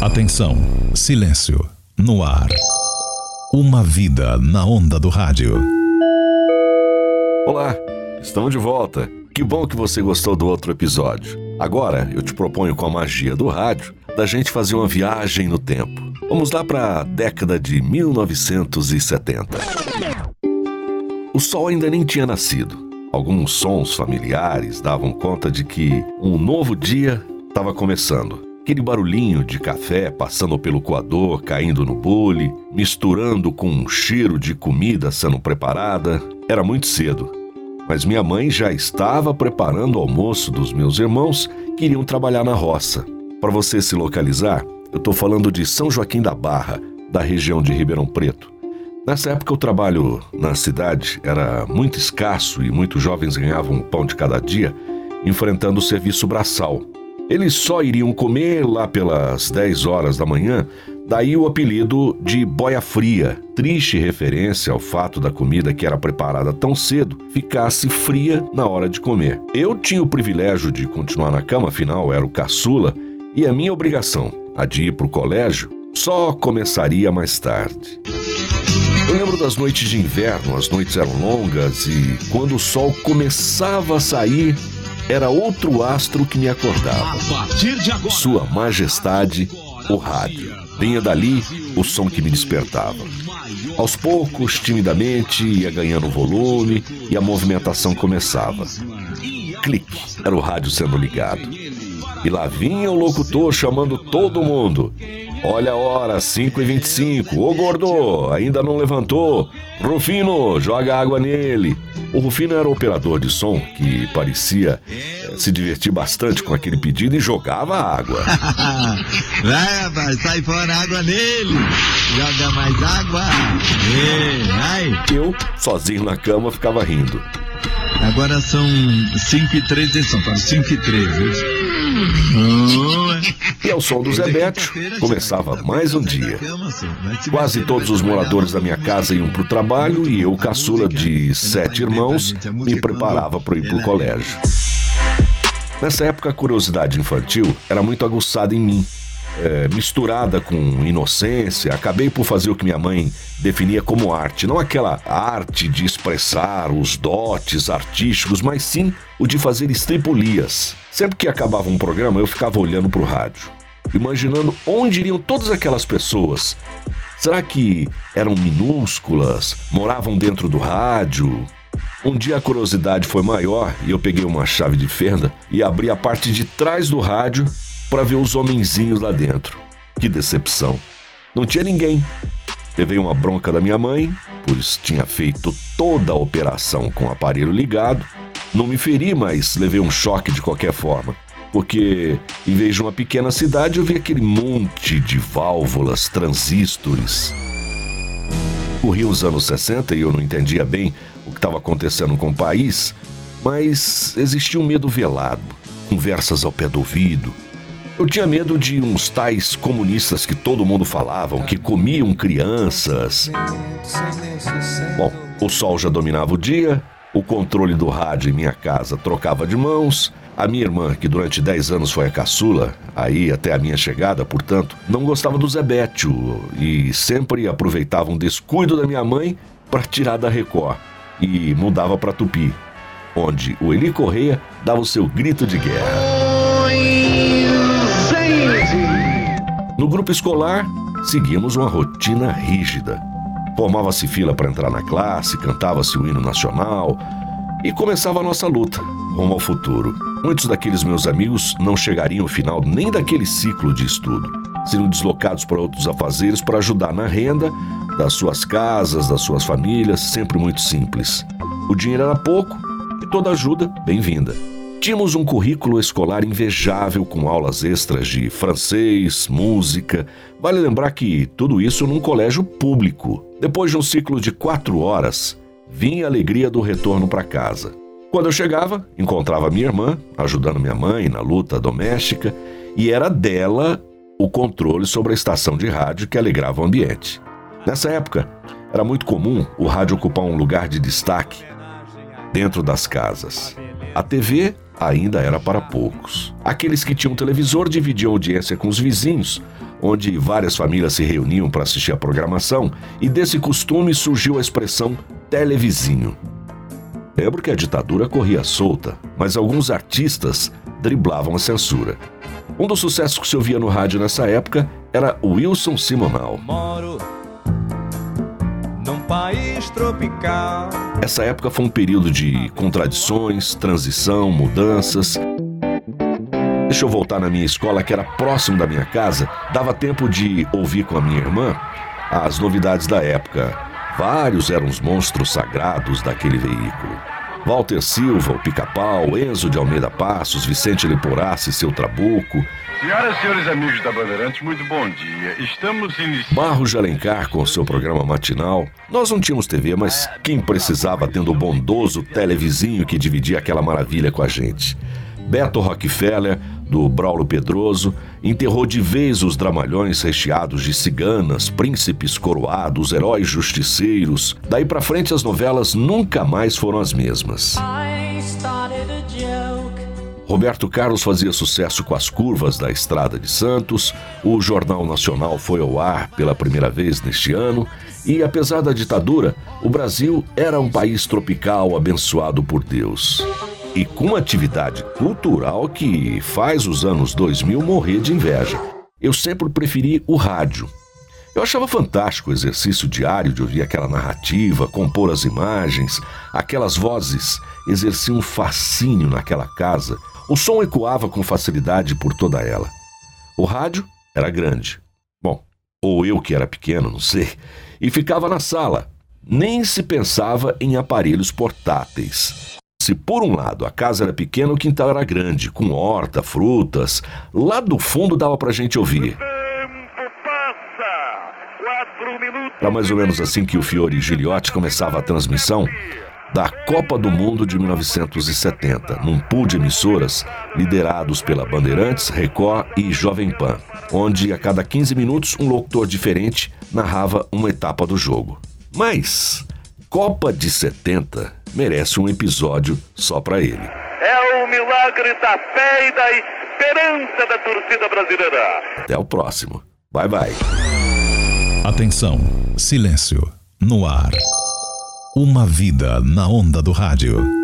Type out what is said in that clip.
Atenção, silêncio, no ar. Uma vida na onda do rádio. Olá, estamos de volta. Que bom que você gostou do outro episódio. Agora eu te proponho com a magia do rádio da gente fazer uma viagem no tempo. Vamos lá para a década de 1970. O sol ainda nem tinha nascido. Alguns sons familiares davam conta de que um novo dia estava começando. Aquele barulhinho de café passando pelo coador, caindo no bule, misturando com um cheiro de comida sendo preparada. Era muito cedo, mas minha mãe já estava preparando o almoço dos meus irmãos que iriam trabalhar na roça. Para você se localizar, eu estou falando de São Joaquim da Barra, da região de Ribeirão Preto. Nessa época, o trabalho na cidade era muito escasso e muitos jovens ganhavam o pão de cada dia enfrentando o serviço braçal. Eles só iriam comer lá pelas 10 horas da manhã, daí o apelido de boia fria, triste referência ao fato da comida que era preparada tão cedo ficasse fria na hora de comer. Eu tinha o privilégio de continuar na cama, afinal era o caçula, e a minha obrigação, a de ir para o colégio, só começaria mais tarde. Eu lembro das noites de inverno, as noites eram longas e quando o sol começava a sair, era outro astro que me acordava. Sua Majestade, o rádio. Vinha dali o som que me despertava. Aos poucos, timidamente, ia ganhando volume e a movimentação começava. Clique, era o rádio sendo ligado. E lá vinha o locutor chamando todo mundo. Olha a hora, 5h25. Ô gordo, ainda não levantou? Rufino, joga água nele. O Rufino era o operador de som que parecia eh, se divertir bastante com aquele pedido e jogava água. vai, rapaz, sai fora água nele. Joga mais água. Ei, vai. Eu, sozinho na cama, ficava rindo. Agora são 5 e 3 em São Paulo, 5 e 3. E ao som do Zebete, começava mais um dia. Quase todos os moradores da minha casa iam para o trabalho e eu, caçula de sete irmãos, me preparava para ir para o colégio. Nessa época, a curiosidade infantil era muito aguçada em mim é, misturada com inocência, acabei por fazer o que minha mãe definia como arte. Não aquela arte de expressar os dotes artísticos, mas sim o de fazer estripulias. Sempre que acabava um programa, eu ficava olhando para o rádio, imaginando onde iriam todas aquelas pessoas. Será que eram minúsculas, moravam dentro do rádio? Um dia a curiosidade foi maior e eu peguei uma chave de fenda e abri a parte de trás do rádio para ver os homenzinhos lá dentro. Que decepção. Não tinha ninguém. Levei uma bronca da minha mãe, pois tinha feito toda a operação com o aparelho ligado. Não me feri, mas levei um choque de qualquer forma. Porque, em vez de uma pequena cidade, eu vi aquele monte de válvulas, transistores. Corri os anos 60 e eu não entendia bem o que estava acontecendo com o país, mas existia um medo velado, conversas ao pé do ouvido, eu tinha medo de uns tais comunistas que todo mundo falavam, que comiam crianças. Bom, o sol já dominava o dia, o controle do rádio em minha casa trocava de mãos. A minha irmã, que durante 10 anos foi a caçula, aí até a minha chegada, portanto, não gostava do Zebétio e sempre aproveitava um descuido da minha mãe para tirar da Record e mudava para Tupi, onde o Eli Correia dava o seu grito de guerra. No grupo escolar, seguimos uma rotina rígida. Formava-se fila para entrar na classe, cantava-se o hino nacional e começava a nossa luta rumo ao futuro. Muitos daqueles meus amigos não chegariam ao final nem daquele ciclo de estudo. Seriam deslocados para outros afazeres para ajudar na renda das suas casas, das suas famílias, sempre muito simples. O dinheiro era pouco e toda ajuda bem-vinda. Tínhamos um currículo escolar invejável com aulas extras de francês, música. Vale lembrar que tudo isso num colégio público. Depois de um ciclo de quatro horas, vinha a alegria do retorno para casa. Quando eu chegava, encontrava minha irmã, ajudando minha mãe na luta doméstica, e era dela o controle sobre a estação de rádio que alegrava o ambiente. Nessa época, era muito comum o rádio ocupar um lugar de destaque dentro das casas. A TV ainda era para poucos. Aqueles que tinham televisor dividiam audiência com os vizinhos, onde várias famílias se reuniam para assistir a programação, e desse costume surgiu a expressão televizinho. Lembro que a ditadura corria solta, mas alguns artistas driblavam a censura. Um dos sucessos que se ouvia no rádio nessa época era Wilson Simonal. Moro num país tropical. Essa época foi um período de contradições, transição, mudanças. Deixa eu voltar na minha escola, que era próximo da minha casa, dava tempo de ouvir com a minha irmã as novidades da época. Vários eram os monstros sagrados daquele veículo. Walter Silva, o Pica-Pau, Enzo de Almeida Passos, Vicente Leporassi, seu Trabuco. Senhoras e senhores amigos da Bandeirantes, muito bom dia. Estamos iniciando. Barros de Alencar com seu programa matinal. Nós não tínhamos TV, mas quem precisava tendo o bondoso televizinho que dividia aquela maravilha com a gente. Beto Rockefeller, do Braulo Pedroso, enterrou de vez os dramalhões recheados de ciganas, príncipes coroados, heróis justiceiros. Daí para frente as novelas nunca mais foram as mesmas. Roberto Carlos fazia sucesso com as curvas da Estrada de Santos, o Jornal Nacional foi ao ar pela primeira vez neste ano, e apesar da ditadura, o Brasil era um país tropical abençoado por Deus e com uma atividade cultural que faz os anos 2000 morrer de inveja. Eu sempre preferi o rádio. Eu achava fantástico o exercício diário de ouvir aquela narrativa, compor as imagens, aquelas vozes exerciam um fascínio naquela casa. O som ecoava com facilidade por toda ela. O rádio era grande. Bom, ou eu que era pequeno, não sei, e ficava na sala. Nem se pensava em aparelhos portáteis. Se por um lado a casa era pequena, o quintal era grande, com horta, frutas, lá do fundo dava pra gente ouvir. Era mais ou menos assim que o Fiore Giliotti começava a transmissão da Copa do Mundo de 1970, num pool de emissoras liderados pela Bandeirantes, Record e Jovem Pan, onde a cada 15 minutos um locutor diferente narrava uma etapa do jogo. Mas Copa de 70 merece um episódio só para ele. É o milagre da fé e da esperança da torcida brasileira. Até o próximo. Bye bye. Atenção, silêncio, no ar. Uma vida na onda do rádio.